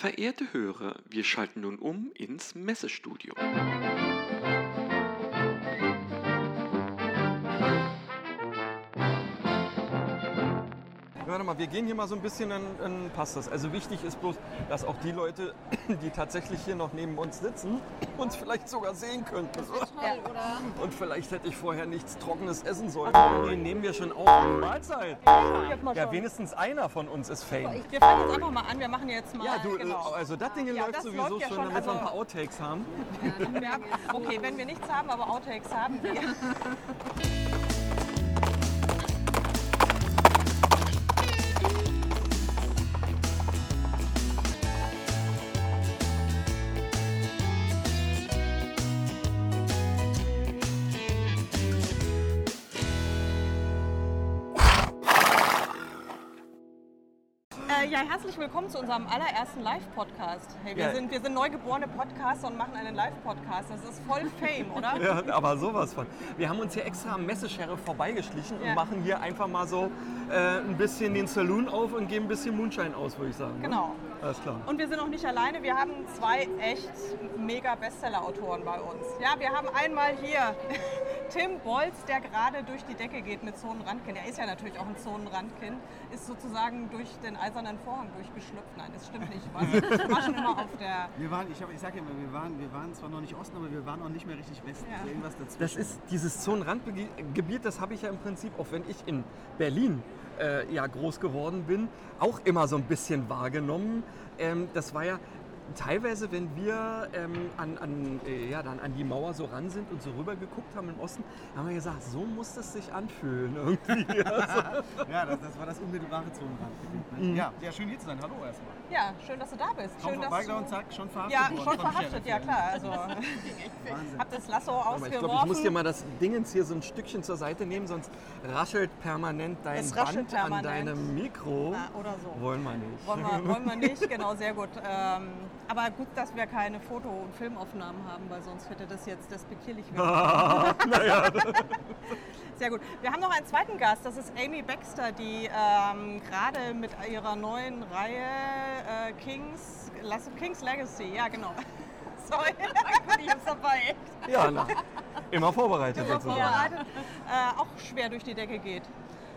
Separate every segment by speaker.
Speaker 1: Verehrte Hörer, wir schalten nun um ins Messestudio.
Speaker 2: Warte mal, wir gehen hier mal so ein bisschen, dann, dann passt das. Also wichtig ist bloß, dass auch die Leute, die tatsächlich hier noch neben uns sitzen, uns vielleicht sogar sehen könnten.
Speaker 3: Toll, oder?
Speaker 2: Und vielleicht hätte ich vorher nichts Trockenes essen sollen. Den nehmen wir schon auf. Mahlzeit. Ja, wenigstens einer von uns ist Fame.
Speaker 3: Wir fangen jetzt einfach mal an. Wir machen jetzt mal.
Speaker 2: Ja, du,
Speaker 3: genau.
Speaker 2: also das Ding
Speaker 3: Ja,
Speaker 2: läuft
Speaker 3: das
Speaker 2: sowieso
Speaker 3: läuft ja
Speaker 2: schon,
Speaker 3: schon,
Speaker 2: damit wir ein
Speaker 3: also-
Speaker 2: paar Outtakes haben.
Speaker 3: Ja, okay, wenn wir nichts haben, aber Outtakes haben wir. ja, herzlich willkommen zu unserem allerersten Live-Podcast. Hey, wir,
Speaker 2: Ja.
Speaker 3: sind, wir sind neugeborene Podcaster und machen einen Live-Podcast. Das ist voll Fame, oder?
Speaker 2: Ja, aber sowas von. Wir haben uns hier extra am Messesheriff vorbeigeschlichen
Speaker 3: Ja.
Speaker 2: und machen hier einfach mal so äh, ein bisschen den Saloon auf und geben ein bisschen Moonshine aus, würde ich sagen. ne?
Speaker 3: Genau.
Speaker 2: Alles klar.
Speaker 3: Und wir sind auch nicht alleine, wir haben zwei echt mega Bestseller-Autoren bei uns. Ja, wir haben einmal hier Tim Bolz, der gerade durch die Decke geht mit Zonenrandkind. Er ist ja natürlich auch ein Zonenrandkind, ist sozusagen durch den eisernen Vorhang durchgeschlüpft. Nein, das stimmt nicht. War, war schon immer auf der...
Speaker 4: Wir waren, ich, hab- ich sage immer, wir waren, wir waren zwar noch nicht Osten, aber wir waren auch nicht mehr richtig Westen.
Speaker 3: Ja.
Speaker 4: Also irgendwas dazwischen.
Speaker 2: Das ist dieses Zonenrandgebiet, das habe ich ja im Prinzip, auch wenn ich in Berlin äh, ja groß geworden bin, auch immer so ein bisschen wahrgenommen. Ähm, das war ja teilweise, wenn wir ähm, an, an, äh, ja, dann an die Mauer so ran sind und so rüber geguckt haben im Osten, haben wir gesagt, so muss es sich anfühlen irgendwie.
Speaker 4: Ja, das, das war das unmittelbare Zonenrandgebiet. Ne? Ja, ja, schön hier zu sein. Hallo erstmal.
Speaker 3: Ja, schön, dass du da bist.
Speaker 4: Kaum
Speaker 3: Schön, dass
Speaker 4: vorbeigelaufen,
Speaker 3: du...
Speaker 4: zack, schon verhaftet
Speaker 3: Ja, schon verhaftet, ja klar. Also,
Speaker 4: Wahnsinn.
Speaker 3: hab das Lasso
Speaker 2: aber
Speaker 3: ausgeworfen.
Speaker 2: ich glaube, ich muss dir mal das Dingens hier so ein Stückchen zur Seite nehmen, sonst raschelt permanent dein
Speaker 3: Es raschelt
Speaker 2: Band an
Speaker 3: permanent.
Speaker 2: deinem Mikro.
Speaker 3: Na, oder so.
Speaker 2: Wollen wir nicht.
Speaker 3: Wollen wir, wollen wir nicht, genau, sehr gut. Ähm, aber gut, dass wir keine Foto- und Filmaufnahmen haben, weil sonst hätte das jetzt despektierlich werden. Sehr gut. Wir haben noch einen zweiten Gast, das ist Amy Baxter, die ähm, gerade mit ihrer neuen Reihe äh, Kings, Kings Legacy, ja genau. Sorry, ich hab's dabei.
Speaker 2: Ja, na, immer vorbereitet sozusagen.
Speaker 3: Vorbereitet, äh, auch schwer durch die Decke geht.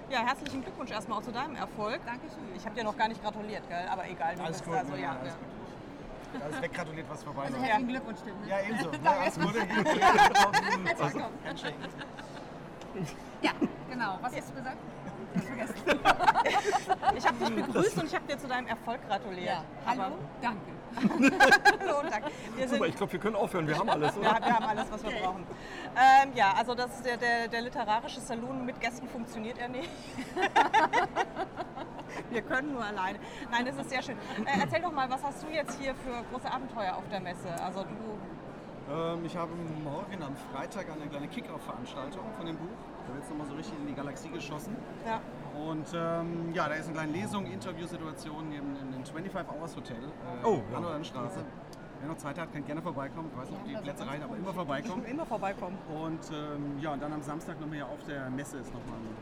Speaker 3: Ja, herzlichen Glückwunsch erstmal auch zu deinem Erfolg.
Speaker 5: Dankeschön.
Speaker 3: Ich habe dir noch gar nicht gratuliert, gell? aber egal. Du
Speaker 4: Alles
Speaker 3: bist
Speaker 4: gut,
Speaker 3: also, ja,
Speaker 4: alles
Speaker 3: ja.
Speaker 4: gut. Alles weggratuliert, was vorbei
Speaker 5: Also
Speaker 4: war.
Speaker 5: herzlichen Glückwunsch, Tim. ne?
Speaker 4: Ja, ebenso. Ne? Alles Gute.
Speaker 5: Herzlich willkommen.
Speaker 4: Handshake.
Speaker 5: Ja, genau. Was hast du gesagt? Ich
Speaker 3: habe dich begrüßt und ich habe dir zu deinem Erfolg gratuliert.
Speaker 5: Ja, hallo, danke.
Speaker 3: hallo und Dank. Wir, sind,
Speaker 2: Super, ich glaube, wir können aufhören. Wir haben alles,
Speaker 3: wir,
Speaker 2: oder?
Speaker 3: wir haben alles, was wir brauchen. Ähm, ja, also das ist der, der, der literarische Saloon mit Gästen funktioniert er nicht. Wir können nur alleine. Nein, das ist sehr schön. Äh, erzähl doch mal, was hast du jetzt hier für große Abenteuer auf der Messe? Also du,
Speaker 4: Ähm, ich habe morgen am Freitag eine kleine Kick-Off-Veranstaltung von dem Buch. Da wird es nochmal so richtig in die Galaxie geschossen.
Speaker 3: ja,
Speaker 4: Und ähm, ja, da ist eine kleine Lesung, Interviewsituation im, im, im 25 Hours Hotel äh,
Speaker 2: Oh,
Speaker 4: an
Speaker 2: ja.
Speaker 4: der Straße. Wer noch Zeit hat, kann gerne vorbeikommen. Ich weiß nicht, ob die Plätze rein, aber immer vorbeikommen.
Speaker 3: immer vorbeikommen.
Speaker 4: Und ähm, ja, und dann am Samstag nochmal hier auf der Messe ist nochmal ein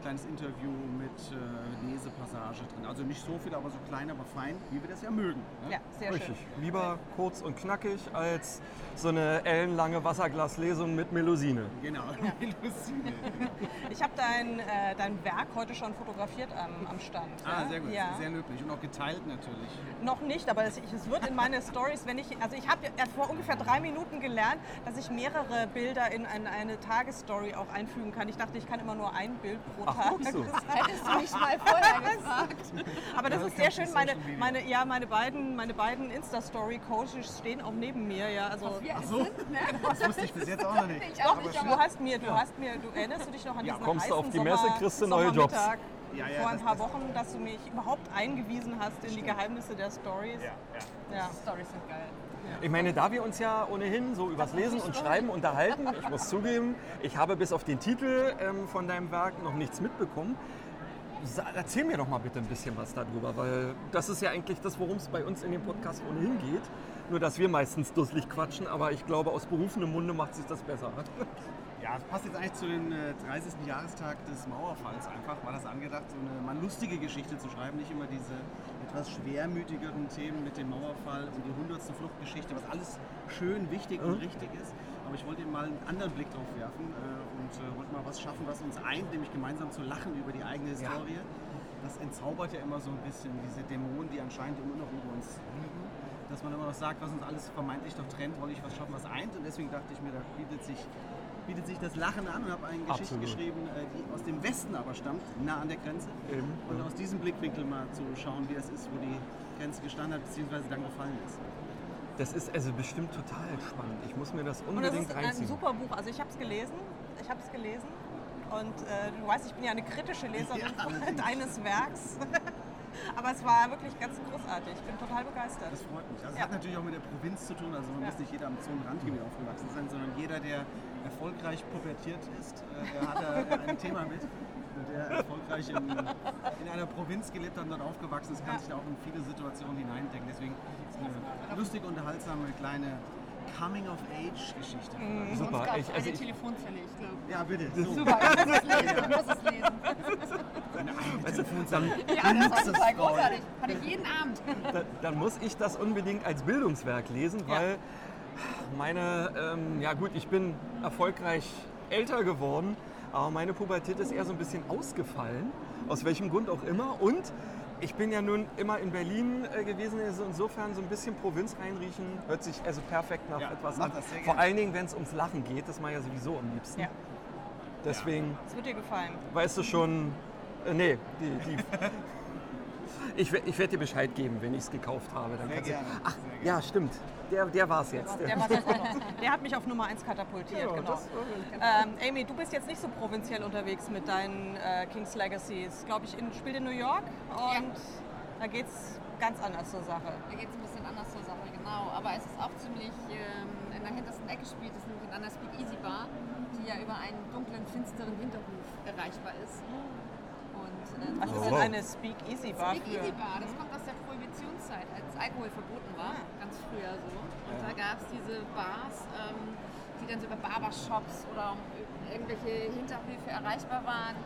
Speaker 4: kleines Interview mit äh, Lesepassage drin. Also nicht so viel, aber so klein, aber fein, wie wir das ja mögen. Ne?
Speaker 3: Ja, sehr
Speaker 2: Richtig.
Speaker 3: schön.
Speaker 2: Lieber kurz und knackig als so eine ellenlange Wasserglaslesung mit Melusine.
Speaker 4: Genau, Melusine.
Speaker 3: Ich habe dein, äh, dein Werk heute schon fotografiert am, am Stand.
Speaker 4: Ah,
Speaker 3: ja?
Speaker 4: sehr gut,
Speaker 3: Ja.
Speaker 4: sehr löblich und auch geteilt natürlich.
Speaker 3: Noch nicht, aber es, es wird in meine Stories, wenn ich, also ich habe ja vor ungefähr drei Minuten gelernt, dass ich mehrere Bilder in ein, eine Tagesstory auch einfügen kann. Ich dachte, ich kann immer nur ein Bild pro
Speaker 2: Ach, guckst du.
Speaker 5: Hättest du mich mal vorher gefragt.
Speaker 3: Aber das
Speaker 4: Ja,
Speaker 3: ist sehr
Speaker 4: das
Speaker 3: schön. Meine, meine, ja, meine beiden, meine beiden Insta-Story-Coaches stehen auch neben mir. Ja, also,
Speaker 5: Wir
Speaker 4: so.
Speaker 5: sind, ne?
Speaker 4: Das wusste ich bis jetzt auch noch nicht.
Speaker 5: Ich auch
Speaker 3: doch,
Speaker 5: nicht,
Speaker 3: du hast mir, du hast mir, du erinnerst du dich noch an
Speaker 2: Ja,
Speaker 3: diesen
Speaker 2: kommst du
Speaker 3: heißen
Speaker 2: auf die
Speaker 3: Sommer,
Speaker 2: Messe, kriegst du neue Jobs.
Speaker 4: Ja, ja,
Speaker 3: vor ein
Speaker 4: das-
Speaker 3: paar
Speaker 4: das-
Speaker 3: Wochen, dass du mich überhaupt eingewiesen hast in die Geheimnisse der Stories. Ja,
Speaker 5: Stories sind geil.
Speaker 2: Ich meine, da wir uns ja ohnehin so übers Lesen und Schreiben unterhalten, ich muss zugeben, ich habe bis auf den Titel ähm, von deinem Werk noch nichts mitbekommen. Erzähl mir doch mal bitte ein bisschen was darüber, weil das ist ja eigentlich das, worum es bei uns in dem Podcast ohnehin geht. Nur, dass wir meistens dusselig quatschen, aber ich glaube, aus berufenem Munde macht sich das besser.
Speaker 4: Ja, Ja, es passt jetzt eigentlich zu dem äh, 30. Jahrestag des Mauerfalls einfach, war das angedacht, so eine mal lustige Geschichte zu schreiben, nicht immer diese etwas schwermütigeren Themen mit dem Mauerfall und die 100. Fluchtgeschichte, was alles schön, wichtig und richtig ist. Aber ich wollte eben mal einen anderen Blick drauf werfen äh, und äh, wollte mal was schaffen, was uns eint, nämlich gemeinsam zu lachen über die eigene Historie. Das entzaubert ja immer so ein bisschen diese Dämonen, die anscheinend immer noch über uns liegen. Dass man immer noch sagt, was uns alles vermeintlich doch trennt, wollte ich was schaffen, was eint. Und deswegen dachte ich mir, da bietet sich, bietet sich das Lachen an und habe eine Geschichte
Speaker 2: Absolut.
Speaker 4: geschrieben, äh, die aus dem Westen aber stammt, nah an der Grenze.
Speaker 2: Eben,
Speaker 4: Und
Speaker 2: ja.
Speaker 4: aus diesem Blickwinkel mal zu schauen, wie das ist, wo die Grenze gestanden hat, beziehungsweise dann gefallen ist.
Speaker 2: Das ist also bestimmt total spannend. Ich muss mir das
Speaker 3: Und es
Speaker 2: unbedingt
Speaker 3: ist ein
Speaker 2: reinziehen.
Speaker 3: super Buch. Also ich habe es gelesen. Ich habe es gelesen. Und äh, du weißt, ich bin ja eine kritische Leserin
Speaker 4: Ja,
Speaker 3: deines Werks. Aber es war wirklich ganz großartig. Ich bin total begeistert.
Speaker 4: Das freut mich. Also
Speaker 3: Ja.
Speaker 4: es hat natürlich auch mit der Provinz zu tun. Also man
Speaker 3: Ja.
Speaker 4: muss nicht jeder am Zonenrandgebiet aufgewachsen sein, sondern jeder, der erfolgreich pubertiert ist, äh, der hat da ein Thema mit. Und der erfolgreich in, in einer Provinz gelebt hat und dort aufgewachsen ist, kann sich da auch in viele Situationen hineindenken. Deswegen ist es eine lustig unterhaltsame kleine Coming-of-Age-Geschichte.
Speaker 3: Mhm.
Speaker 2: Super.
Speaker 5: Sonst gab
Speaker 2: Ich,
Speaker 5: es
Speaker 2: also
Speaker 5: eine
Speaker 2: ich,
Speaker 5: Telefonzelle, ich glaube.
Speaker 4: Ja, bitte. So.
Speaker 5: Super, ich muss es lesen, ich muss es lesen.
Speaker 4: Eine eigene
Speaker 2: weißt du,
Speaker 4: Telefonzelle.
Speaker 5: Ja, das war total großartig. Hatte ich jeden Abend.
Speaker 2: dann, dann muss ich das unbedingt als Bildungswerk lesen,
Speaker 3: Ja.
Speaker 2: weil meine, ähm, ja gut, ich bin erfolgreich älter geworden, aber meine Pubertät ist eher so ein bisschen ausgefallen, aus welchem Grund auch immer. Und ich bin ja nun immer in Berlin äh, gewesen, also insofern so ein bisschen Provinz reinriechen, hört sich also perfekt nach
Speaker 4: Ja,
Speaker 2: etwas an.
Speaker 4: das
Speaker 2: Vor allen Dingen, wenn es ums Lachen geht, das mache ich ja sowieso am liebsten.
Speaker 3: Ja.
Speaker 2: Deswegen,
Speaker 3: Es wird dir gefallen.
Speaker 2: weißt du schon, äh, nee, die, die, ich, ich werde dir Bescheid geben, wenn ich es gekauft habe. Dann
Speaker 4: Sehr
Speaker 2: kannst du-
Speaker 4: gerne.
Speaker 2: Ach,
Speaker 4: Sehr gerne.
Speaker 2: ja, stimmt. Der, der war es jetzt.
Speaker 3: Der, noch. der hat mich auf Nummer 1 katapultiert,
Speaker 2: Ja,
Speaker 3: genau.
Speaker 2: das-
Speaker 3: Ähm, Amy, du bist jetzt nicht so provinziell unterwegs mit deinen äh, King's Legacies. Glaube ich, in, spielt in New York und da geht es ganz anders zur Sache.
Speaker 5: Da geht es ein bisschen anders zur Sache, genau. Aber es ist auch ziemlich ähm, in der hintersten Ecke spielt. Es ist nämlich in einer Speakeasy Bar, die ja über einen dunklen, finsteren Hinterhof erreichbar ist. Äh,
Speaker 3: Was ist
Speaker 2: Oh.
Speaker 3: denn eine Speak-Easy-Bar
Speaker 5: Speakeasy
Speaker 3: für?
Speaker 5: Bar, das kommt aus der Prohibitionszeit, als Alkohol verboten war, ganz früher so. Und da gab es diese Bars, ähm, die dann so über Barbershops oder irgendwelche Hinterhöfe erreichbar waren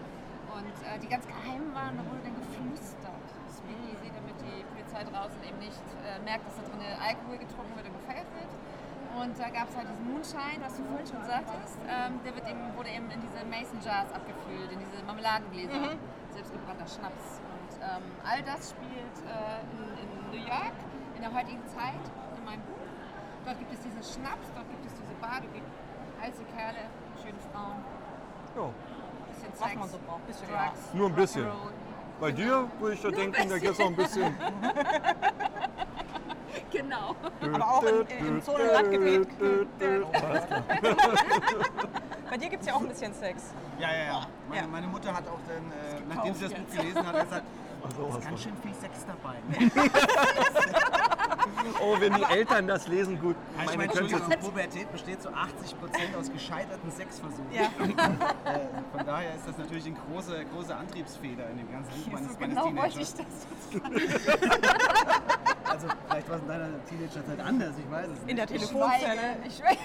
Speaker 5: und äh, die ganz geheim waren, da wurde dann geflüstert. Speakeasy, damit die Polizei draußen eben nicht äh, merkt, dass da drin Alkohol getrunken wird und gefeiert wird. Und da gab es halt diesen Moonshine, was du vorhin schon sagtest. Ähm, der wird eben, wurde eben in diese Mason Jars abgefüllt, in diese Marmeladengläser, selbstgebrannter Schnaps. Und ähm, all das spielt äh, in, in New York in der heutigen Zeit in meinem Buch. Dort gibt es diesen Schnaps, dort gibt es diese Bar, dort gibt heiße Kerle, schöne Frauen,
Speaker 2: Ja.
Speaker 5: bisschen
Speaker 3: Was
Speaker 5: Sex,
Speaker 3: man so braucht. Bisschen
Speaker 5: Drugs,
Speaker 2: Nur ein bisschen. Bei dir würde ich da denken, da geht es auch ein bisschen.
Speaker 5: Genau.
Speaker 3: Aber auch in- im Zonen- und Landgebiet. Bei dir gibt es ja auch ein bisschen Sex.
Speaker 4: Ja, ja, ja. Meine,
Speaker 3: Ja.
Speaker 4: meine Mutter hat auch dann, äh, nachdem sie das Buch gelesen hat, gesagt,
Speaker 2: sowas
Speaker 4: es ist ganz schön viel Sex dabei.
Speaker 2: Oh, wenn die Eltern das lesen, gut.
Speaker 4: Also ich
Speaker 2: Meine
Speaker 4: meine, Entschuldigung, Pubertät besteht zu 80% aus gescheiterten Sexversuchen.
Speaker 3: Ja.
Speaker 4: Äh, von daher ist das natürlich eine große, große Antriebsfeder in dem ganzen Buch meines,
Speaker 5: So
Speaker 4: meines
Speaker 5: genau wollte ich
Speaker 4: Teenagers.
Speaker 5: das
Speaker 4: Also vielleicht war es in deiner Teenagerzeit anders, ich weiß es nicht.
Speaker 3: In der. Telefonzelle.
Speaker 5: Ich schweige.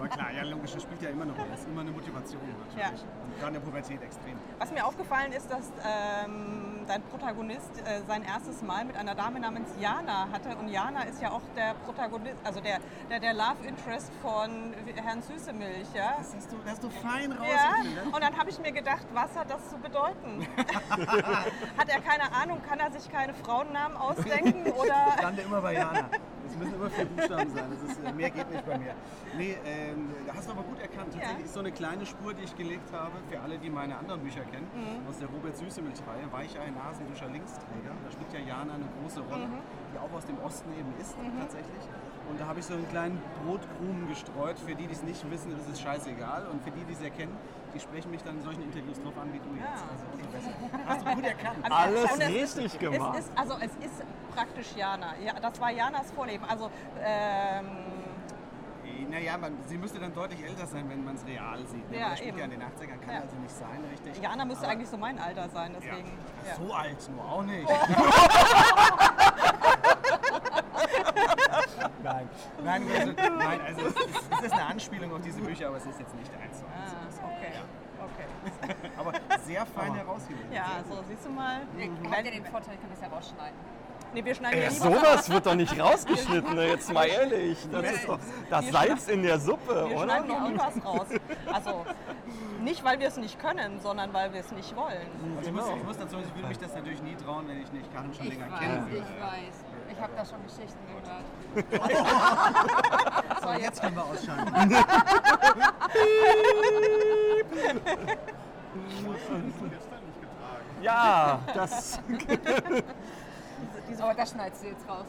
Speaker 4: Aber klar, ja logisch, das spielt ja immer eine Rolle. Das ist immer eine Motivation natürlich.
Speaker 3: Ja.
Speaker 4: Und gerade in der Pubertät extrem.
Speaker 3: Was mir aufgefallen ist, dass ähm, dein Protagonist äh, sein erstes Mal mit einer Dame namens Jana hatte. Und Jana ist ja auch der Protagonist, also der, der, der Love Interest von Herrn Süßemilch. Ja?
Speaker 4: Das hast du, das hast du fein
Speaker 3: Ja,
Speaker 4: rausgefunden. ne?
Speaker 3: und dann habe ich mir gedacht, was hat das zu bedeuten? hat er keine Ahnung, kann er sich keine Frauennamen ausdenken?
Speaker 4: Ich
Speaker 3: Oder
Speaker 4: lande immer bei Jana. Es müssen immer vier Buchstaben sein. Ist, äh, mehr geht nicht bei mir. Nee, ähm, da hast du aber gut erkannt. Tatsächlich
Speaker 3: Ja.
Speaker 4: ist so eine kleine Spur, die ich gelegt habe, für alle, die meine anderen Bücher kennen,
Speaker 3: Mhm.
Speaker 4: aus der Robert Süßemilch-Reihe, Weichei, Nasenduscher, Linksträger. Da spielt ja Jana eine große Rolle,
Speaker 3: Mhm.
Speaker 4: die auch aus dem Osten eben ist, tatsächlich. Und da habe ich so einen kleinen Brotkrumen gestreut. Für die, die es nicht wissen, ist es scheißegal. Und für die, die es erkennen, die sprechen mich dann in solchen Interviews drauf an, wie du jetzt.
Speaker 3: Ja.
Speaker 4: Also umso besser. Hast du gut erkannt.
Speaker 3: Also,
Speaker 2: Alles
Speaker 3: und es-
Speaker 2: richtig gemacht.
Speaker 3: Es ist, also es ist praktisch Jana. Ja, das war Janas Vorleben. Also ähm,
Speaker 4: Naja, man, sie müsste dann deutlich älter sein, wenn man es real sieht. Ne?
Speaker 3: Ja,
Speaker 4: spielt
Speaker 3: eben.
Speaker 4: ja in den 80ern, kann
Speaker 3: Ja.
Speaker 4: also nicht sein, richtig.
Speaker 3: Jana müsste
Speaker 4: Aber-
Speaker 3: eigentlich so mein Alter sein,
Speaker 4: Ja.
Speaker 3: deswegen. Ja.
Speaker 4: So alt nur auch nicht. nein, nein, also, nein, also es ist, es ist eine Anspielung auf diese Bücher, aber es ist jetzt nicht eins zu eins.
Speaker 3: Ah, okay. Okay.
Speaker 4: Aber sehr fein herausgewählt.
Speaker 3: Ja, so siehst du mal.
Speaker 5: Ich habt ja den Vorteil, ich kann das ja rausschneiden.
Speaker 3: Nee, wir schneiden ja lieber
Speaker 2: sowas wird doch nicht rausgeschnitten, ne? jetzt mal ehrlich. Das ist doch das
Speaker 3: Wir
Speaker 2: Salz in der Suppe,
Speaker 3: Wir
Speaker 2: oder?
Speaker 3: schneiden noch nie was raus. Also nicht, weil wir es nicht können, sondern weil wir es nicht wollen.
Speaker 4: Also ich, muss,
Speaker 2: Genau.
Speaker 4: ich muss dazu sagen, ich würde mich das natürlich nie trauen, wenn ich nicht Karin schon länger
Speaker 5: weiß,
Speaker 4: kenne.
Speaker 5: ich weiß. Ich habe da schon Geschichten gehört.
Speaker 4: So, jetzt können wir ausschalten.
Speaker 2: Ja, das.
Speaker 5: Aber das schneidest du jetzt raus.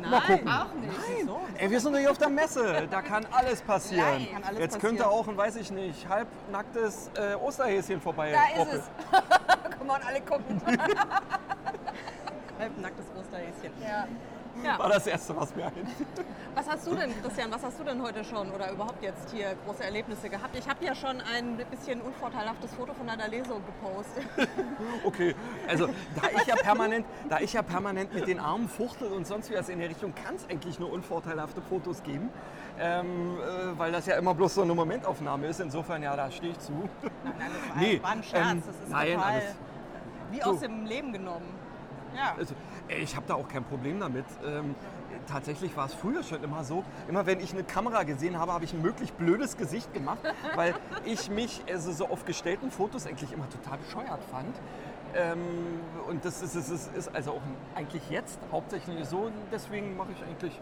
Speaker 3: Nein.
Speaker 5: Auch nicht.
Speaker 3: So.
Speaker 2: Ey, wir sind doch hier auf der Messe. Da kann alles passieren.
Speaker 5: Nein,
Speaker 3: kann alles
Speaker 2: Jetzt
Speaker 3: passieren.
Speaker 2: könnte auch ein, weiß ich nicht, halbnacktes äh, Osterhäschen vorbei.
Speaker 5: Da ist es. Komm mal, alle gucken.
Speaker 3: Halbnacktes Osterhäschen.
Speaker 5: Ja.
Speaker 3: Ja.
Speaker 2: War das Erste, was mir einfiel.
Speaker 3: Was hast du denn, Christian, was hast du denn heute schon oder überhaupt jetzt hier große Erlebnisse gehabt? Ich habe ja schon ein bisschen unvorteilhaftes Foto von einer Lesung gepostet.
Speaker 2: Okay, also da ich ja permanent, da ich ja permanent mit den Armen fuchtel und sonst wie was in der Richtung, kann es eigentlich nur unvorteilhafte Fotos geben, ähm, äh, weil das ja immer bloß so eine Momentaufnahme ist. Insofern, ja, da stehe ich zu.
Speaker 3: Nein, nein, das war,
Speaker 2: Nee,
Speaker 3: war ein Scherz.
Speaker 2: ähm,
Speaker 3: das ist
Speaker 2: nein,
Speaker 3: total
Speaker 2: alles-
Speaker 3: wie
Speaker 2: Du.
Speaker 3: aus dem Leben genommen. Ja.
Speaker 2: Also, ich habe da auch kein Problem damit. Ähm, tatsächlich war es früher schon immer so, immer wenn ich eine Kamera gesehen habe, habe ich ein möglichst blödes Gesicht gemacht, weil ich mich also so auf gestellten Fotos eigentlich immer total bescheuert fand. Ähm, und das ist, ist, ist, also auch eigentlich jetzt hauptsächlich so. Deswegen mache ich eigentlich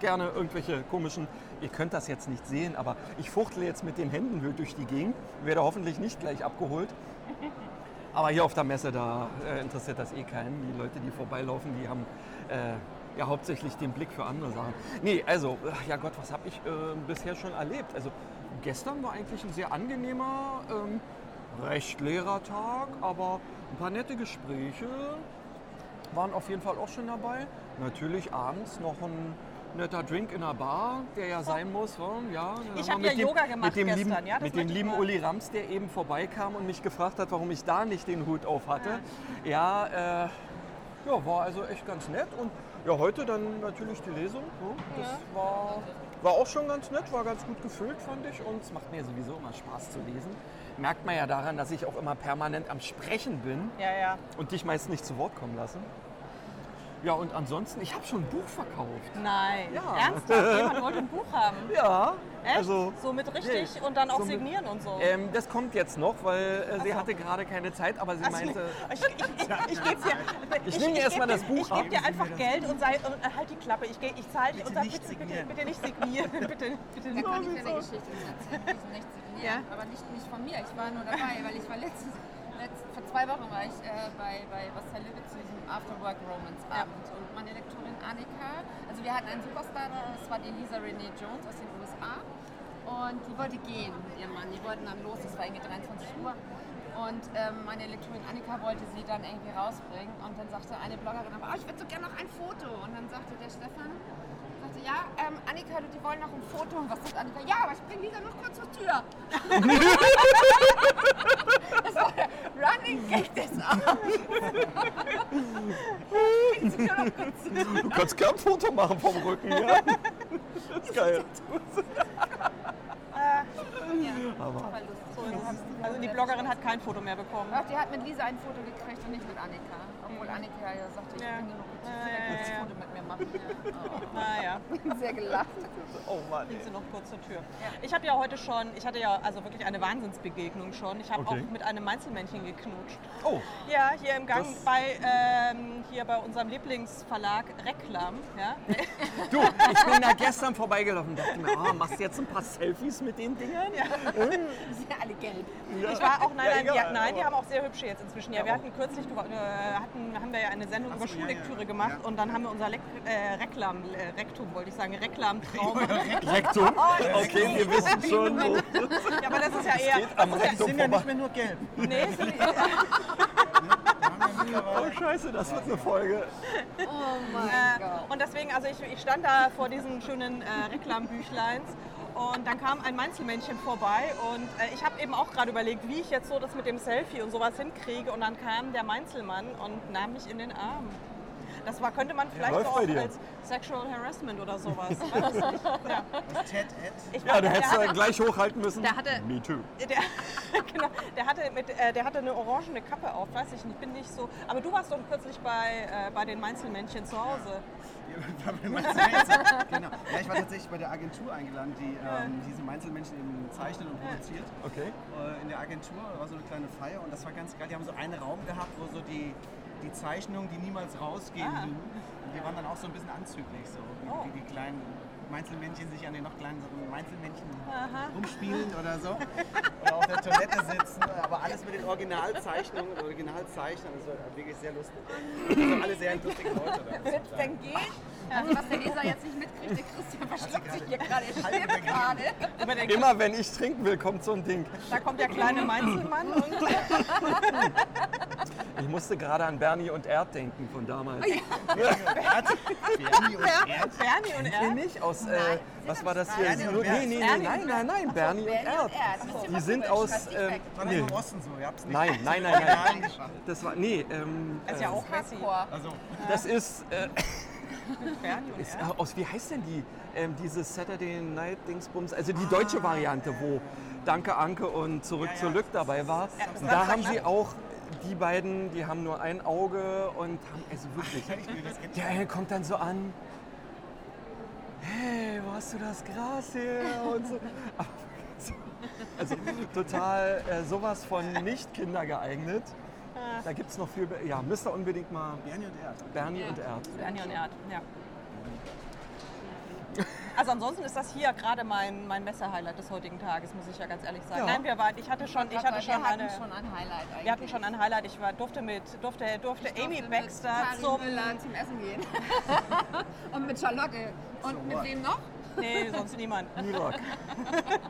Speaker 2: gerne irgendwelche komischen, ihr könnt das jetzt nicht sehen, aber ich fuchtle jetzt mit den Händen durch die Gegend, werde hoffentlich nicht gleich abgeholt. Aber hier auf der Messe, da äh, interessiert das eh keinen. Die Leute, die vorbeilaufen, die haben äh, ja hauptsächlich den Blick für andere Sachen. Nee, also, ach ja Gott, was habe ich äh, bisher schon erlebt? Also gestern war eigentlich ein sehr angenehmer, ähm, recht leerer Tag, aber ein paar nette Gespräche waren auf jeden Fall auch schon dabei. Natürlich abends noch ein netter Drink in der Bar, der ja sein muss. Ja,
Speaker 3: Ich
Speaker 2: haben
Speaker 3: hab
Speaker 2: wir
Speaker 3: ja
Speaker 2: dem-
Speaker 3: Yoga gemacht
Speaker 2: mit dem
Speaker 3: gestern,
Speaker 2: lieben,
Speaker 3: ja,
Speaker 2: mit dem lieben
Speaker 3: mal-
Speaker 2: Uli Rams, der eben vorbeikam und mich gefragt hat, warum ich da nicht den Hut auf hatte. Ja, äh, ja war also echt ganz nett. Und ja, heute dann natürlich die Lesung. so. Das war, war auch schon ganz nett, war ganz gut gefüllt, fand ich. Und es macht mir sowieso immer Spaß zu lesen. Merkt man ja daran, dass ich auch immer permanent am Sprechen bin
Speaker 3: Ja, ja.
Speaker 2: und dich meist nicht zu Wort kommen lasse. Ja, und ansonsten, ich habe schon ein Buch verkauft.
Speaker 3: Nein.
Speaker 2: Ja.
Speaker 3: Ernsthaft? Jemand wollte ein Buch haben.
Speaker 2: Ja,
Speaker 3: Echt?
Speaker 2: also
Speaker 3: so mit richtig
Speaker 2: Nee,
Speaker 3: und dann auch
Speaker 2: so mit-
Speaker 3: signieren und so.
Speaker 2: ähm, das kommt jetzt noch, weil äh, sie
Speaker 3: so.
Speaker 2: hatte gerade keine Zeit, aber sie
Speaker 3: Ach so,
Speaker 2: meinte,
Speaker 3: ich, ich, ich, ich gebe dir,
Speaker 2: Ich nehme erst mal das Buch
Speaker 3: Ich
Speaker 2: ab.
Speaker 3: gebe dir einfach Geld und, sei, und äh, halt die Klappe. Ich, ich zahle dich
Speaker 4: Bitte
Speaker 3: und sag,
Speaker 4: nicht
Speaker 3: bitte, bitte,
Speaker 4: signieren.
Speaker 3: bitte nicht signieren. bitte, bitte
Speaker 5: Da
Speaker 3: nicht.
Speaker 5: kann ich eine Geschichte erzählen, nicht signieren,
Speaker 3: Ja.
Speaker 5: aber nicht, nicht von mir. Ich war nur dabei, weil ich war letztes, letzt, vor zwei Wochen war ich äh, bei, bei Marcel Lübbe zu diesem Afterwork Romance Abend. Und meine Lektorin Annika, also wir hatten einen Superstar, da, das war die Lisa Renee Jones aus den USA und die wollte gehen mit ihrem Mann, die wollten dann los, das war irgendwie 23 Uhr. Und ähm, meine Lektorin Annika wollte sie dann irgendwie rausbringen. Und dann sagte eine Bloggerin, aber oh, ich würde so gerne noch ein Foto. Und dann sagte der Stefan, ja, ähm, Annika, du, die wollen noch ein Foto. Und was sagt Annika? Ja, aber ich bringe Lisa noch kurz zur Tür. das war der Running Gag des Abends.
Speaker 2: Du kannst gern ein Foto machen vom Rücken. Ja? Das ist geil. Aber
Speaker 5: War lustig.
Speaker 3: Also die Bloggerin hat kein Foto mehr bekommen.
Speaker 5: Ach, die hat mit Lisa ein Foto gekriegt und nicht mit Annika. Obwohl Annika ja sagte, ich
Speaker 3: Ja.
Speaker 5: nur kurz zur
Speaker 3: Ja, ja, ja, ja.
Speaker 5: ein Foto mit mir machen. Ja.
Speaker 3: Naja,
Speaker 5: Oh. Sehr gelacht.
Speaker 2: oh Mann.
Speaker 3: bringt sie noch kurz zur Tür. Ich habe ja heute schon, ich hatte ja also wirklich eine Wahnsinnsbegegnung schon. Ich habe
Speaker 2: Okay.
Speaker 3: auch mit einem Mainzelmännchen geknutscht.
Speaker 2: Oh,
Speaker 3: Ja, hier im Gang
Speaker 2: Das-
Speaker 3: bei, ähm, hier bei unserem Lieblingsverlag Reklam. Ja?
Speaker 2: du, ich bin da gestern vorbeigelaufen und dachte mir, ah, machst du jetzt ein paar Selfies mit den Dingern?
Speaker 5: Die sind ja alle gelb.
Speaker 3: Ich war auch, nein,
Speaker 2: Ja,
Speaker 3: nein, die,
Speaker 2: egal,
Speaker 3: nein, die haben auch sehr hübsche jetzt inzwischen. Ja, wir hatten kürzlich, du, äh, hatten, haben wir ja eine Sendung über
Speaker 4: so, ja,
Speaker 3: Schullektüre
Speaker 4: ja.
Speaker 3: gemacht
Speaker 4: Ja.
Speaker 3: und dann haben wir unser Lek äh, Reklam, äh, Rektum wollte ich sagen, Reklamtraum.
Speaker 2: Rektum? Okay, wir wissen schon. Wo.
Speaker 3: ja, aber das ist ja eher,
Speaker 2: am
Speaker 3: das ist
Speaker 2: Rektum
Speaker 4: sind ja nicht mehr nur gelb.
Speaker 3: ja, nee, es ist-
Speaker 2: Oh Scheiße, das wird eine Folge.
Speaker 5: Oh mein
Speaker 3: Äh,
Speaker 5: Gott.
Speaker 3: und deswegen, also ich, ich stand da vor diesen schönen äh, Reklambüchleins und dann kam ein Mainzelmännchen vorbei und äh, ich habe eben auch gerade überlegt, wie ich jetzt so das mit dem Selfie und sowas hinkriege und dann kam der Mainzelmann und nahm mich in den Arm. Das war, könnte man vielleicht so auch als Sexual Harassment oder sowas. Weiß es nicht. ja.
Speaker 4: Ted Ed.
Speaker 3: Ich
Speaker 2: Ja, du hättest
Speaker 3: hatte-
Speaker 2: gleich hochhalten müssen.
Speaker 3: Der hatte-
Speaker 2: Me too.
Speaker 3: Der, genau, der, hatte mit, äh, der hatte eine orangene Kappe auf, weiß ich nicht, bin nicht so. Aber du warst doch kürzlich bei, äh, bei den Mainzelmännchen zu Hause.
Speaker 4: genau. Ja, ich war tatsächlich bei der Agentur eingeladen, die ähm, diese Einzelmenschen eben zeichnet und produziert.
Speaker 2: Okay.
Speaker 4: Äh, in der Agentur war so eine kleine Feier und das war ganz geil. Die haben so einen Raum gehabt, wo so die, die Zeichnungen, die niemals rausgehen,
Speaker 3: Ah.
Speaker 4: Und wir waren dann auch so ein bisschen anzüglich, so
Speaker 3: Oh.
Speaker 4: wie die kleinen Einzelmännchen sich an den noch kleineren Einzelmännchen
Speaker 3: Aha.
Speaker 4: rumspielen oder so. Oder auf der Toilette sitzen. Aber alles mit den Originalzeichnungen und Originalzeichnern. Das war wirklich sehr lustig. Also alle sehr lustige Leute.
Speaker 5: Wird es denn gehen? Also was der Leser jetzt nicht mitkriegt, der Christian verschluckt sich hier gerade, er
Speaker 4: Halb
Speaker 5: stirbt gerade.
Speaker 3: Der,
Speaker 2: Immer wenn ich trinken will, kommt so ein Ding.
Speaker 3: da kommt der kleine Mainzelmann und
Speaker 2: Ich musste gerade an Bernie und Erd denken von damals.
Speaker 4: Bernie und Erd.
Speaker 3: Bernie und
Speaker 2: Nee,
Speaker 3: er.
Speaker 2: nicht aus, äh, was war
Speaker 5: das
Speaker 2: hier?
Speaker 4: Bernie und
Speaker 2: Nee, nee, nee, nein, nein, nein, Bernie und Erd. Die sind aus, ähm, nee.
Speaker 4: das im Osten so? Ihr habt's nicht
Speaker 2: Nein, nein, nein, nein. Das war, nee, ähm,
Speaker 3: Das ist ja
Speaker 2: äh,
Speaker 3: auch.
Speaker 5: Hardcore.
Speaker 4: Also,
Speaker 2: das ist, äh, ist aus, wie heißt denn die, ähm, diese Saturday Night Dingsbums, also die deutsche Variante, wo Danke Anke und Zurück
Speaker 4: Ja, ja.
Speaker 2: zur Lück dabei war. Da haben sie auch, die beiden, die haben nur ein Auge und haben, also wirklich, der eine kommt dann so an, hey, wo hast du das Gras her? Und so. Also total äh, sowas von nicht kindergeeignet. Da gibt es noch viel, be- ja, müsst ihr unbedingt mal
Speaker 4: Bernie und Erd.
Speaker 2: Bernie und Erd.
Speaker 3: Bernie und Erd, ja. Also ansonsten ist das hier gerade mein, mein Messer-Highlight des heutigen Tages, muss ich ja ganz ehrlich sagen.
Speaker 2: Ja.
Speaker 3: Nein, wir waren, ich hatte schon, ich hatte
Speaker 5: wir
Speaker 3: schon
Speaker 5: hatten
Speaker 3: eine,
Speaker 5: schon ein Highlight eigentlich.
Speaker 3: wir hatten schon ein Highlight. Ich war, durfte mit, durfte, durfte
Speaker 5: Ich
Speaker 3: Amy
Speaker 5: durfte
Speaker 3: Baxter
Speaker 5: mit
Speaker 3: zum,
Speaker 5: zum Essen gehen. Und mit Charlotte. Und mit
Speaker 4: what?
Speaker 5: wem noch?
Speaker 3: nee, sonst niemand.
Speaker 2: Irak.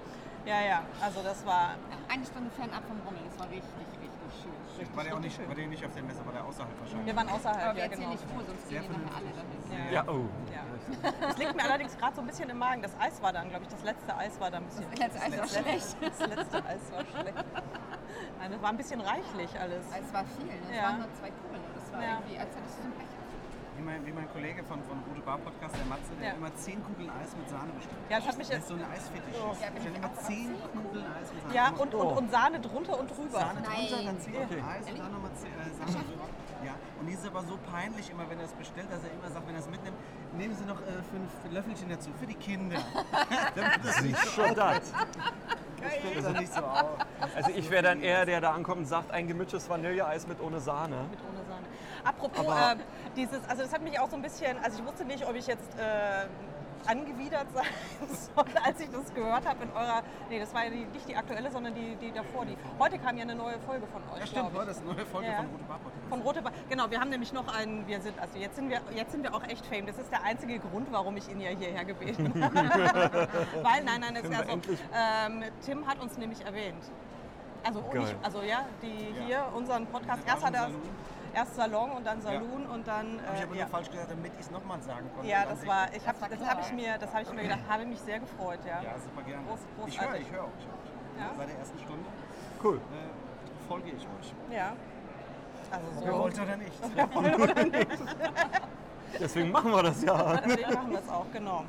Speaker 3: Ja, ja, also das war,
Speaker 5: Eine Stunde fernab vom Rummel. Das war richtig, richtig.
Speaker 4: War der auch nicht, war der nicht auf der Messe, war der außerhalb wahrscheinlich.
Speaker 3: wir waren außerhalb,
Speaker 5: Aber wir
Speaker 3: ja genau.
Speaker 5: nicht vor, sonst
Speaker 4: Sehr
Speaker 5: gehen die alle.
Speaker 3: Ja.
Speaker 2: Ja, oh.
Speaker 3: Ja. Es liegt mir allerdings gerade so ein bisschen im Magen. Das Eis war dann, glaube ich, das letzte Eis war da ein bisschen.
Speaker 5: Das letzte Eis war schlecht.
Speaker 3: Das letzte Eis war schlecht. Nein, das war ein bisschen reichlich alles.
Speaker 5: Es war viel. ne? Es
Speaker 3: Ja.
Speaker 5: waren nur zwei Kugeln. Das war
Speaker 3: Ja.
Speaker 5: irgendwie, als hättest du so ein Becher.
Speaker 4: Wie mein, wie mein Kollege von, von Rote Bar Podcast, der Matze, der
Speaker 3: Ja.
Speaker 4: immer 10 Kugeln Eis mit Sahne bestellt.
Speaker 3: Ja, das hat mich
Speaker 4: Der
Speaker 3: jetzt.
Speaker 4: ist so ein Eisfetisch.
Speaker 3: Oh.
Speaker 5: Ja,
Speaker 4: Ich immer
Speaker 5: auch
Speaker 4: 10
Speaker 5: 10
Speaker 4: Kugeln Eis mit Sahne.
Speaker 3: Ja, und, und, und Sahne drunter und drüber.
Speaker 4: Sahne drunter,
Speaker 5: Nein.
Speaker 4: dann 10 Kugeln
Speaker 2: Okay.
Speaker 4: Eis und dann nochmal 10 äh, Sahne drüber. Ja, und die ist aber so peinlich immer, wenn er es bestellt, dass er immer sagt, wenn er es mitnimmt, nehmen Sie noch äh, fünf Löffelchen dazu, für die Kinder. Das so
Speaker 2: Schon das.
Speaker 4: das sieht nicht so.
Speaker 2: Also ich wäre dann eher der, der ankommt und sagt, ein gemischtes Vanilleeis mit ohne Sahne.
Speaker 3: Mit ohne Sahne. Apropos, äh, dieses, also das hat mich auch so ein bisschen, also ich wusste nicht, ob ich jetzt äh, angewidert sein soll, als ich das gehört habe in eurer, nee, das war ja die, nicht die aktuelle, sondern die, die davor. Die, heute kam ja eine neue Folge von euch,
Speaker 4: Ja, stimmt, heute ist eine neue Folge
Speaker 3: Ja.
Speaker 4: von Rote Bar Podcast.
Speaker 3: Von Rote Bar. Genau, wir haben nämlich noch einen, wir sind, also jetzt sind wir, jetzt sind wir auch echt fame. Das ist der einzige Grund, warum ich ihn ja hierher gebeten habe. Weil, nein, nein, das ist
Speaker 2: Können
Speaker 3: ja
Speaker 2: wir
Speaker 3: so.
Speaker 2: endlich-
Speaker 3: Ähm, Tim hat uns nämlich erwähnt. Also, nicht, also ja, die
Speaker 4: Ja.
Speaker 3: hier, unseren Podcast, erst hat er. Erst Salon und dann Saloon und dann.
Speaker 4: Habe ich
Speaker 3: Äh,
Speaker 4: aber
Speaker 3: ja.
Speaker 4: nur falsch gesagt, damit ich es nochmal sagen konnte.
Speaker 3: ja, das war, ich hab,
Speaker 5: Das
Speaker 3: habe ich mir, das habe ich mir gedacht, habe mich sehr gefreut, ja.
Speaker 4: Ja, super gerne.
Speaker 3: Groß-
Speaker 4: ich höre, ich höre auch. Ich höre.
Speaker 3: Ja?
Speaker 4: Seit der ersten Stunde
Speaker 2: Cool.
Speaker 4: äh, folge ich euch.
Speaker 3: Ja. Also
Speaker 4: Wer
Speaker 3: so.
Speaker 4: wollte oder nicht?
Speaker 2: Deswegen machen wir das ja.
Speaker 3: Deswegen machen wir es auch, genau.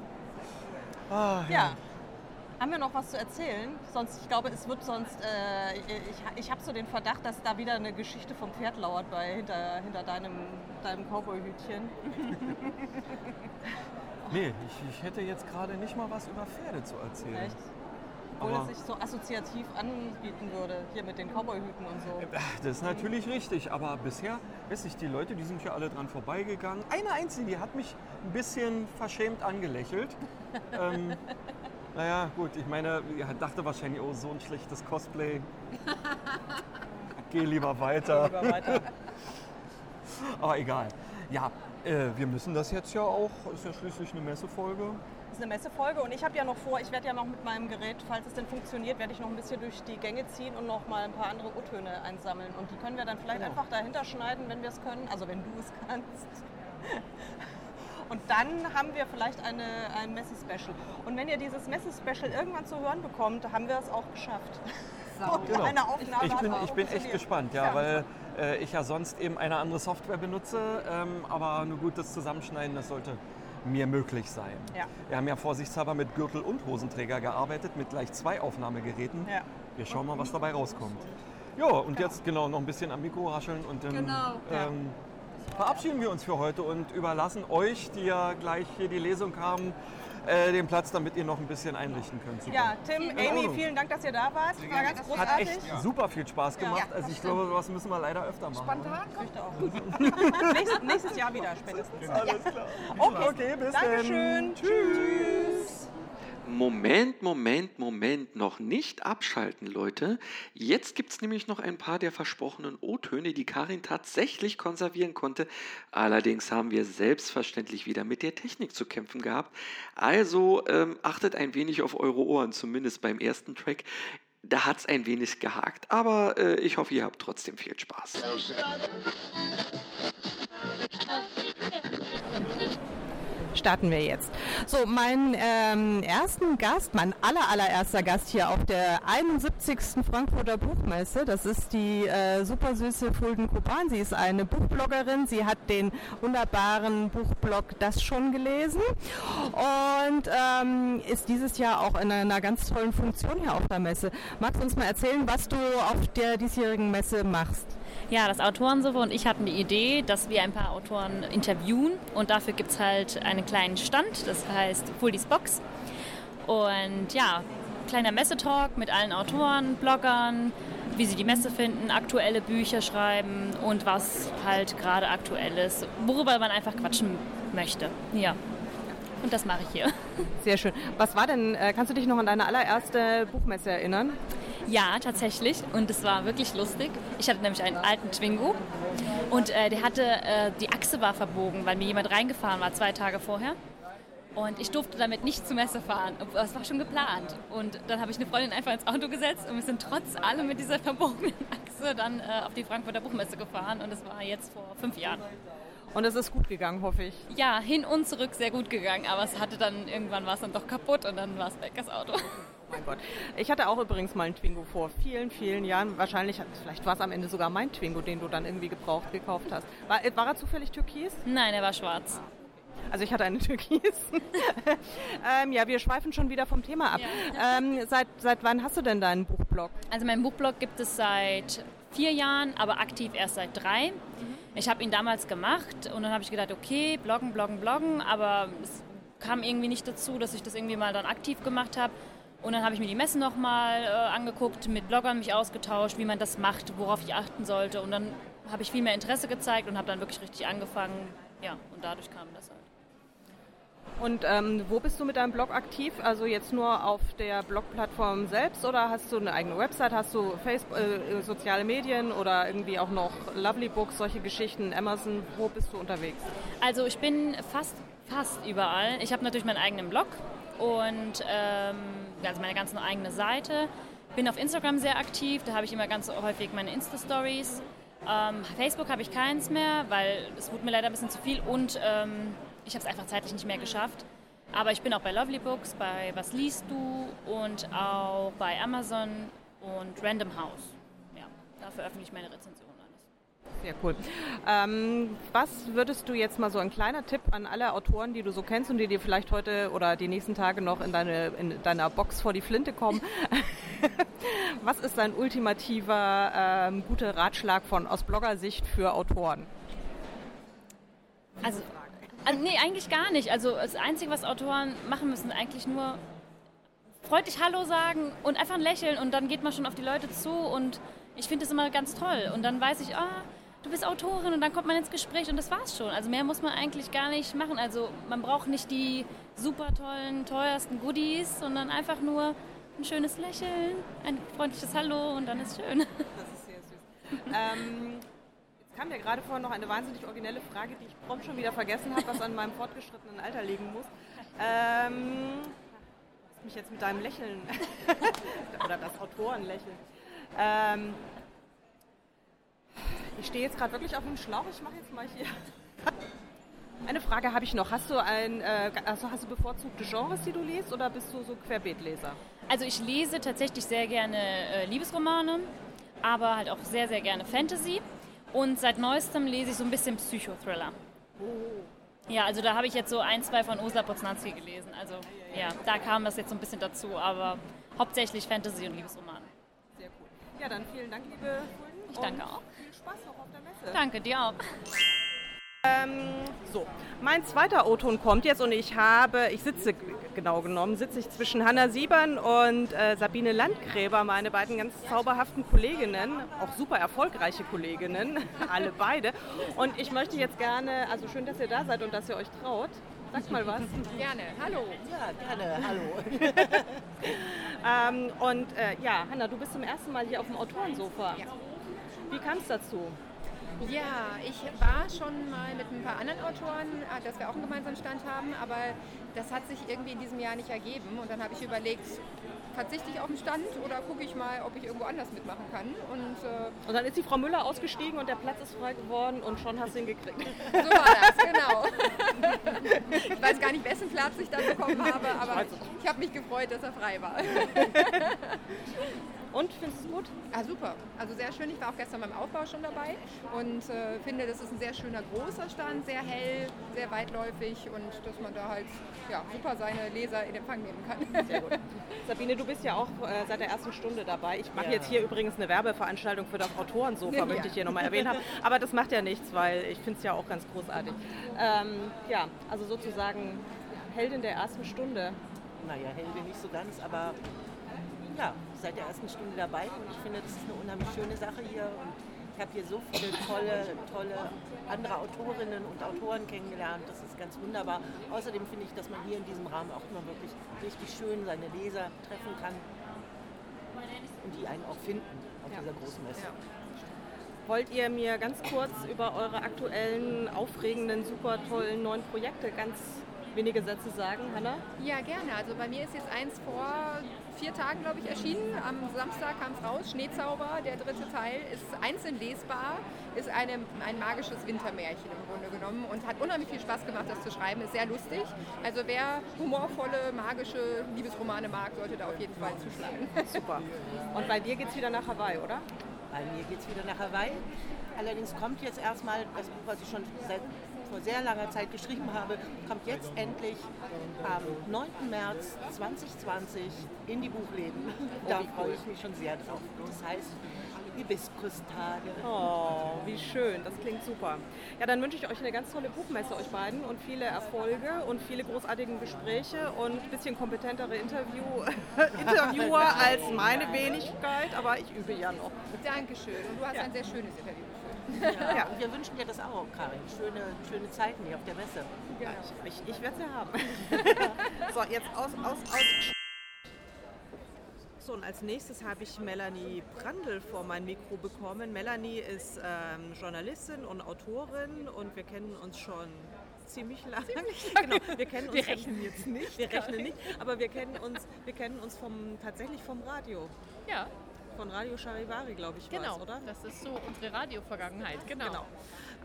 Speaker 2: Ah,
Speaker 3: Ja. Haben wir noch was zu erzählen? Sonst, ich glaube, es wird sonst, äh, ich, ich habe so den Verdacht, dass da wieder eine Geschichte vom Pferd lauert bei, hinter, hinter deinem, deinem Cowboy-Hütchen.
Speaker 2: Nee, ich, ich hätte jetzt gerade nicht mal was über Pferde zu erzählen.
Speaker 3: Echt? Obwohl
Speaker 2: Aber-
Speaker 3: es sich so assoziativ anbieten würde, hier mit den Cowboy-Hüten und so.
Speaker 2: Das ist natürlich richtig, aber bisher, weiß ich, die Leute, die sind hier alle dran vorbeigegangen. Eine einzige, die hat mich ein bisschen verschämt angelächelt. ähm, naja, gut, ich meine, ich dachte wahrscheinlich, oh, so ein schlechtes Cosplay. Geh lieber weiter.
Speaker 3: Lieber weiter.
Speaker 2: Aber egal. Ja, äh, wir müssen das jetzt ja auch, ist ja schließlich eine Messefolge.
Speaker 3: Das ist eine Messefolge und ich habe ja noch vor, ich werde ja noch mit meinem Gerät, falls es denn funktioniert, werde ich noch ein bisschen durch die Gänge ziehen und noch mal ein paar andere O-Töne einsammeln. Und die können wir dann vielleicht einfach dahinter schneiden, wenn wir es können. Also wenn du es kannst. Und dann haben wir vielleicht eine, ein Messe-Special. Und wenn ihr dieses Messe-Special irgendwann zu hören bekommt, haben wir es auch geschafft.
Speaker 2: Genau.
Speaker 3: Eine Aufnahme
Speaker 2: Ich bin, ich bin echt gespannt, ja,
Speaker 3: Ja.
Speaker 2: weil äh, ich ja sonst eben eine andere Software benutze. Ähm, aber nur gut, das Zusammenschneiden, das sollte mir möglich sein.
Speaker 3: Ja.
Speaker 2: Wir haben ja vorsichtshalber mit Gürtel und Hosenträger gearbeitet, mit gleich zwei Aufnahmegeräten.
Speaker 3: Ja.
Speaker 2: Wir schauen mal, was dabei rauskommt. Ja, und jetzt genau noch ein bisschen am Mikro rascheln und dann
Speaker 5: Genau.
Speaker 2: ähm, verabschieden wir uns für heute und überlassen euch, die ja gleich hier die Lesung haben, äh, den Platz, damit ihr noch ein bisschen einrichten könnt. Super.
Speaker 3: Ja, Tim, Amy, vielen Dank, dass ihr da wart. War ganz
Speaker 2: Hat
Speaker 3: großartig.
Speaker 2: echt super viel Spaß gemacht.
Speaker 3: Ja,
Speaker 2: also ich glaube, sowas müssen wir leider öfter machen.
Speaker 5: Spontan kommt
Speaker 3: auch. nächstes, nächstes Jahr wieder spätestens.
Speaker 2: Alles klar.
Speaker 3: Okay,
Speaker 2: Okay, bis
Speaker 3: Dankeschön.
Speaker 2: dann. Tschüss.
Speaker 1: Moment, Moment, Moment, noch nicht abschalten, Leute. Jetzt gibt es nämlich noch ein paar der versprochenen O-Töne, die Karin tatsächlich konservieren konnte. Allerdings haben wir selbstverständlich wieder mit der Technik zu kämpfen gehabt. Also ähm, achtet ein wenig auf eure Ohren, zumindest beim ersten Track. Da hat es ein wenig gehakt, aber äh, ich hoffe, ihr habt trotzdem viel Spaß.
Speaker 3: Starten wir jetzt. So, meinen ähm, ersten Gast, mein aller, allererster Gast hier auf der 71. Frankfurter Buchmesse, das ist die äh, super süße Fulden Kupan. Sie ist eine Buchbloggerin. Sie hat den wunderbaren Buchblog Das schon gelesen und ähm, ist dieses Jahr auch in einer ganz tollen Funktion hier auf der Messe. Magst du uns mal erzählen, was du auf der diesjährigen Messe machst?
Speaker 6: Ja, das Autorensuppe und ich hatten die Idee, dass wir ein paar Autoren interviewen und dafür gibt es halt einen kleinen Stand, das heißt Fuldies Box. Und ja, kleiner Messetalk mit allen Autoren, Bloggern, wie sie die Messe finden, aktuelle Bücher schreiben und was halt gerade aktuell ist, worüber man einfach quatschen möchte. Ja. Und das mache ich hier.
Speaker 3: Sehr schön. Was war denn, äh, kannst du dich noch an deine allererste Buchmesse erinnern?
Speaker 6: Ja, tatsächlich. Und es war wirklich lustig. Ich hatte nämlich einen alten Twingo und äh, der hatte, äh, die Achse war verbogen, weil mir jemand reingefahren war zwei Tage vorher. Und ich durfte damit nicht zur Messe fahren. Das war schon geplant. Und dann habe ich eine Freundin einfach ins Auto gesetzt und wir sind trotz allem mit dieser verbogenen Achse dann äh, auf die Frankfurter Buchmesse gefahren. Und das war jetzt vor fünf Jahren.
Speaker 3: Und es ist gut gegangen, hoffe ich.
Speaker 6: Ja, hin und zurück sehr gut gegangen, aber es hatte dann irgendwann war es dann doch kaputt und dann war es weg, das Auto.
Speaker 3: Mein Gott. Ich hatte auch übrigens mal einen Twingo vor vielen, vielen Jahren. Wahrscheinlich, vielleicht war es am Ende sogar mein Twingo, den du dann irgendwie gebraucht gekauft hast. War, war er zufällig türkis?
Speaker 6: Nein, er war schwarz.
Speaker 3: Also ich hatte einen Türkis. ähm, ja, wir schweifen schon wieder vom Thema ab. Ähm, seit, seit wann hast du denn deinen Buchblog?
Speaker 6: Also meinen Buchblog gibt es seit vier Jahren, aber aktiv erst seit drei. Ich habe ihn damals gemacht und dann habe ich gedacht, okay, bloggen, bloggen, bloggen, aber es kam irgendwie nicht dazu, dass ich das irgendwie mal dann aktiv gemacht habe. Und dann habe ich mir die Messen nochmal äh, angeguckt, mit Bloggern mich ausgetauscht, wie man das macht, worauf ich achten sollte. Und dann habe ich viel mehr Interesse gezeigt und habe dann wirklich richtig angefangen. Ja, und dadurch kam das halt.
Speaker 3: Und ähm, wo bist du mit deinem Blog aktiv? Also jetzt nur auf der Blogplattform selbst oder hast du eine eigene Website? Hast du Facebook, äh, soziale Medien oder irgendwie auch noch Lovely Books, solche Geschichten, Amazon? Wo bist du unterwegs?
Speaker 6: Also ich bin fast, fast überall. Ich habe natürlich meinen eigenen Blog und ähm, also meine ganz eigene Seite. Bin auf Instagram sehr aktiv, da habe ich immer ganz häufig meine Insta-Stories. Ähm, Facebook habe ich keins mehr, weil es wurde mir leider ein bisschen zu viel und ähm, ich habe es einfach zeitlich nicht mehr geschafft. Aber ich bin auch bei Lovely Books, bei Was liest du und auch bei Amazon und Random House. Ja, da veröffentliche ich meine Rezensionen alles.
Speaker 3: Sehr cool. Ähm, was würdest du jetzt mal so ein kleiner Tipp an alle Autoren, die du so kennst und die dir vielleicht heute oder die nächsten Tage noch in, deine, in deiner Box vor die Flinte kommen? was ist dein ultimativer ähm, guter Ratschlag von aus Bloggersicht für Autoren?
Speaker 6: Also, also, nee, eigentlich gar nicht. Also das Einzige, was Autoren machen müssen, eigentlich nur freundlich Hallo sagen und einfach ein Lächeln und dann geht man schon auf die Leute zu und ich finde das immer ganz toll. Und dann weiß ich, ah, du bist Autorin und dann kommt man ins Gespräch und das war's schon. Also mehr muss man eigentlich gar nicht machen. Also man braucht nicht die super tollen, teuersten Goodies, sondern einfach nur ein schönes Lächeln, ein freundliches Hallo und dann ist schön.
Speaker 3: Das ist sehr süß. ähm, jetzt kam mir gerade vorhin noch eine wahnsinnig originelle Frage, die ich prompt schon wieder vergessen habe, was an meinem fortgeschrittenen Alter liegen muss. Ähm, hast mich jetzt mit deinem Lächeln oder das Autorenlächeln. Ähm, ich stehe jetzt gerade wirklich auf dem Schlauch. Ich mache jetzt mal hier. Eine Frage habe ich noch. Hast du, ein, äh, also hast du bevorzugte Genres, die du liest, oder bist du so Querbeetleser?
Speaker 6: Also ich lese tatsächlich sehr gerne äh, Liebesromane, aber halt auch sehr, sehr gerne Fantasy. Und seit neuestem lese ich so ein bisschen Psychothriller. Oh. Ja, also da habe ich jetzt so ein, zwei von Ursula Poznanski gelesen. Also ja, da kam das jetzt so ein bisschen dazu, aber hauptsächlich Fantasy und Liebesromane.
Speaker 3: Sehr cool. Ja, dann vielen Dank, liebe Fulden.
Speaker 6: Ich danke auch.
Speaker 3: Viel Spaß noch auf der Messe.
Speaker 6: Danke, dir auch.
Speaker 3: Ähm, so, mein zweiter O-Ton kommt jetzt und ich habe, ich sitze genau genommen, sitze ich zwischen Hanna Siebern und äh, Sabine Landgräber, meine beiden ganz zauberhaften Kolleginnen, auch super erfolgreiche Kolleginnen, alle beide. Und ich möchte jetzt gerne, also schön, dass ihr da seid und dass ihr euch traut. Sagt mal was.
Speaker 7: Gerne, hallo.
Speaker 8: Ja, gerne, hallo.
Speaker 3: ähm, und äh, ja, Hanna, du bist zum ersten Mal hier auf dem Autorensofa.
Speaker 7: Ja.
Speaker 3: Wie kam es dazu?
Speaker 7: Ja, ich war schon mal mit ein paar anderen Autoren, äh, dass wir auch einen gemeinsamen Stand haben, aber das hat sich irgendwie in diesem Jahr nicht ergeben. Und dann habe ich überlegt, verzichte ich auf den Stand oder gucke ich mal, ob ich irgendwo anders mitmachen kann. Und, äh,
Speaker 3: Und dann ist die Frau Müller ausgestiegen und der Platz ist frei geworden und schon hast du ihn gekriegt.
Speaker 7: so war das, genau. ich weiß gar nicht, wessen Platz ich dann bekommen habe, aber ich habe mich gefreut, dass er frei war.
Speaker 3: Und findest du es gut?
Speaker 7: Ah, super. Also sehr schön. Ich war auch gestern beim Aufbau schon dabei und äh, finde, das ist ein sehr schöner großer Stand, sehr hell, sehr weitläufig und dass man da halt ja, super seine Leser in Empfang nehmen kann.
Speaker 3: Sehr gut. Sabine, du bist ja auch äh, seit der ersten Stunde dabei. Ich mache
Speaker 8: Ja.
Speaker 3: jetzt hier übrigens eine Werbeveranstaltung für das Autorensofa,
Speaker 7: Ja.
Speaker 3: möchte ich hier nochmal erwähnt haben. Aber das macht ja nichts, weil ich finde es ja auch ganz großartig. Ähm, ja, also sozusagen Heldin der ersten Stunde.
Speaker 8: Naja, Heldin nicht so ganz, aber ja, seit der ersten Stunde dabei und ich finde, das ist eine unheimlich schöne Sache hier und ich habe hier so viele tolle, tolle andere Autorinnen und Autoren kennengelernt. Das ist ganz wunderbar. Außerdem finde ich, dass man hier in diesem Rahmen auch immer wirklich richtig schön seine Leser treffen kann und die einen auch finden auf
Speaker 3: Ja.
Speaker 8: dieser großen Messe.
Speaker 3: Wollt ihr mir ganz kurz über eure aktuellen, aufregenden, super tollen neuen Projekte ganz wenige Sätze sagen, Hanna?
Speaker 7: Ja, gerne. Also bei mir ist jetzt eins vor vier Tagen, glaube ich, erschienen. Am Samstag kam es raus. Schneezauber, der dritte Teil, ist einzeln lesbar, ist eine, ein magisches Wintermärchen im Grunde genommen und hat unheimlich viel Spaß gemacht, das zu schreiben. Ist sehr lustig. Also wer humorvolle, magische Liebesromane mag, sollte da auf jeden Fall zuschlagen.
Speaker 3: Super. Und bei dir geht es wieder nach Hawaii, oder?
Speaker 8: Bei mir geht es wieder nach Hawaii. Allerdings kommt jetzt erstmal das Buch, was ich schon seit vor sehr langer Zeit geschrieben habe, kommt jetzt endlich am 9. März 2020 in die Buchläden. Da freue ich mich schon sehr drauf. Das heißt Hibiskustage.
Speaker 3: Oh, wie schön, das klingt super. Ja, dann wünsche ich euch eine ganz tolle Buchmesse, euch beiden, und viele Erfolge und viele großartige Gespräche und ein bisschen kompetentere Interview Interviewer als meine Wenigkeit, aber ich übe ja noch.
Speaker 7: Dankeschön. Und du hast ein sehr schönes Interview.
Speaker 8: Ja,
Speaker 3: Ja.
Speaker 8: Und wir wünschen dir das auch, Karin. Schöne, schöne Zeiten hier auf der Messe.
Speaker 3: Ich, ich werde sie haben. so, jetzt aus, aus, aus. So, und als nächstes habe ich Melanie Brandl vor mein Mikro bekommen. Melanie ist ähm, Journalistin und Autorin und wir kennen uns schon ziemlich lange. Genau, wir kennen uns
Speaker 9: Wir rechnen jetzt nicht.
Speaker 3: Wir rechnen nicht, aber wir kennen uns, wir kennen uns vom, tatsächlich vom Radio.
Speaker 9: Ja,
Speaker 3: Von Radio Charivari, glaube ich,
Speaker 9: genau.
Speaker 3: war's, oder?
Speaker 9: Das ist so unsere Radio-Vergangenheit. Genau.
Speaker 3: Genau.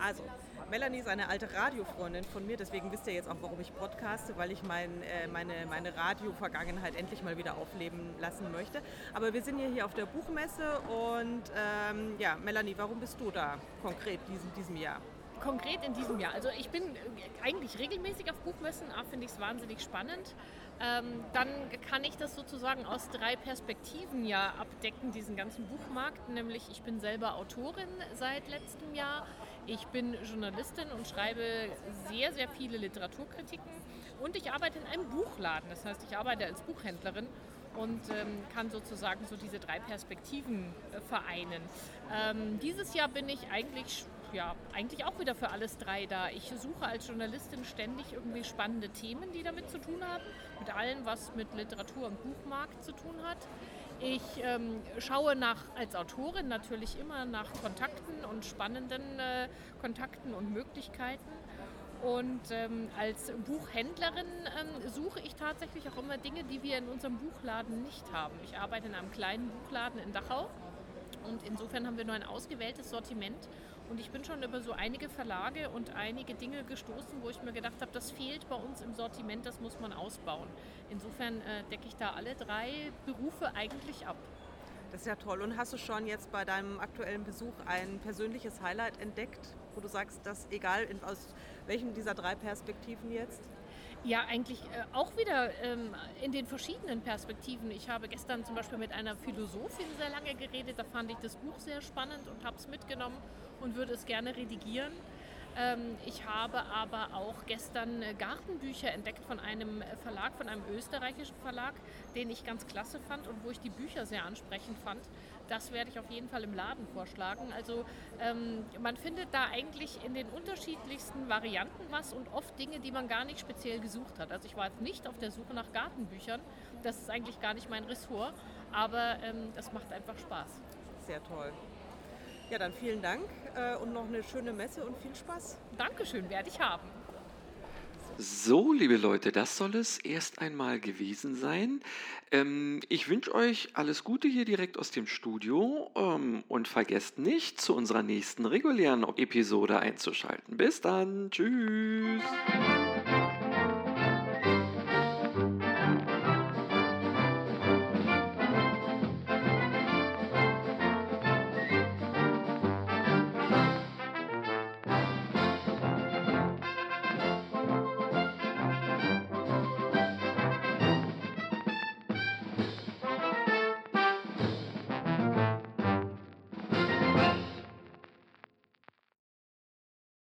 Speaker 3: Also, Melanie ist eine alte Radiofreundin von mir, deswegen wisst ihr jetzt auch, warum ich podcaste, weil ich mein, äh, meine, meine Radio-Vergangenheit endlich mal wieder aufleben lassen möchte. Aber wir sind ja hier auf der Buchmesse und ähm, ja, Melanie, warum bist du da konkret diesen, diesem Jahr?
Speaker 9: Konkret in diesem Jahr. Also ich bin eigentlich regelmäßig auf Buchmessen, finde ich es wahnsinnig spannend. Ähm, dann kann ich das sozusagen aus drei Perspektiven ja abdecken, diesen ganzen Buchmarkt. Nämlich ich bin selber Autorin seit letztem Jahr. Ich bin Journalistin und schreibe sehr, sehr viele Literaturkritiken. Und ich arbeite in einem Buchladen. Das heißt, ich arbeite als Buchhändlerin und ähm, kann sozusagen so diese drei Perspektiven äh, vereinen. Ähm, dieses Jahr bin ich eigentlich, ja, eigentlich auch wieder für alles drei da. Ich suche als Journalistin ständig irgendwie spannende Themen, die damit zu tun haben, mit allem, was mit Literatur und Buchmarkt zu tun hat. Ich ähm, schaue nach, als Autorin natürlich immer nach Kontakten und spannenden äh, Kontakten und Möglichkeiten. Und ähm, als Buchhändlerin ähm, suche ich tatsächlich auch immer Dinge, die wir in unserem Buchladen nicht haben. Ich arbeite in einem kleinen Buchladen in Dachau Und insofern haben wir nur ein ausgewähltes Sortiment. Und ich bin schon über so einige Verlage und einige Dinge gestoßen, wo ich mir gedacht habe, das fehlt bei uns im Sortiment, das muss man ausbauen. Insofern äh, decke ich da alle drei Berufe eigentlich ab.
Speaker 3: Das ist ja toll. Und hast du schon jetzt bei deinem aktuellen Besuch ein persönliches Highlight entdeckt, wo du sagst, dass egal in, aus welchem dieser drei Perspektiven jetzt?
Speaker 9: Ja, eigentlich äh, auch wieder ähm, in den verschiedenen Perspektiven. Ich habe gestern zum Beispiel mit einer Philosophin sehr lange geredet. Da fand ich das Buch sehr spannend und habe es mitgenommen und würde es gerne redigieren. Ähm, ich habe aber auch gestern äh, Gartenbücher entdeckt von einem Verlag, von einem österreichischen Verlag, den ich ganz klasse fand und wo ich die Bücher sehr ansprechend fand. Das werde ich auf jeden Fall im Laden vorschlagen. Also ähm, man findet da eigentlich in den unterschiedlichsten Varianten was und oft Dinge, die man gar nicht speziell gesucht hat. Also ich war jetzt nicht auf der Suche nach Gartenbüchern. Das ist eigentlich gar nicht mein Ressort, aber ähm, das macht einfach Spaß.
Speaker 3: Sehr toll. Ja, dann vielen Dank äh, und noch eine schöne Messe und viel Spaß.
Speaker 9: Dankeschön, werde ich haben.
Speaker 1: So, liebe Leute, das soll es erst einmal gewesen sein. Ähm, ich wünsche euch alles Gute hier direkt aus dem Studio ähm, und vergesst nicht, zu unserer nächsten regulären Episode einzuschalten. Bis dann, tschüss.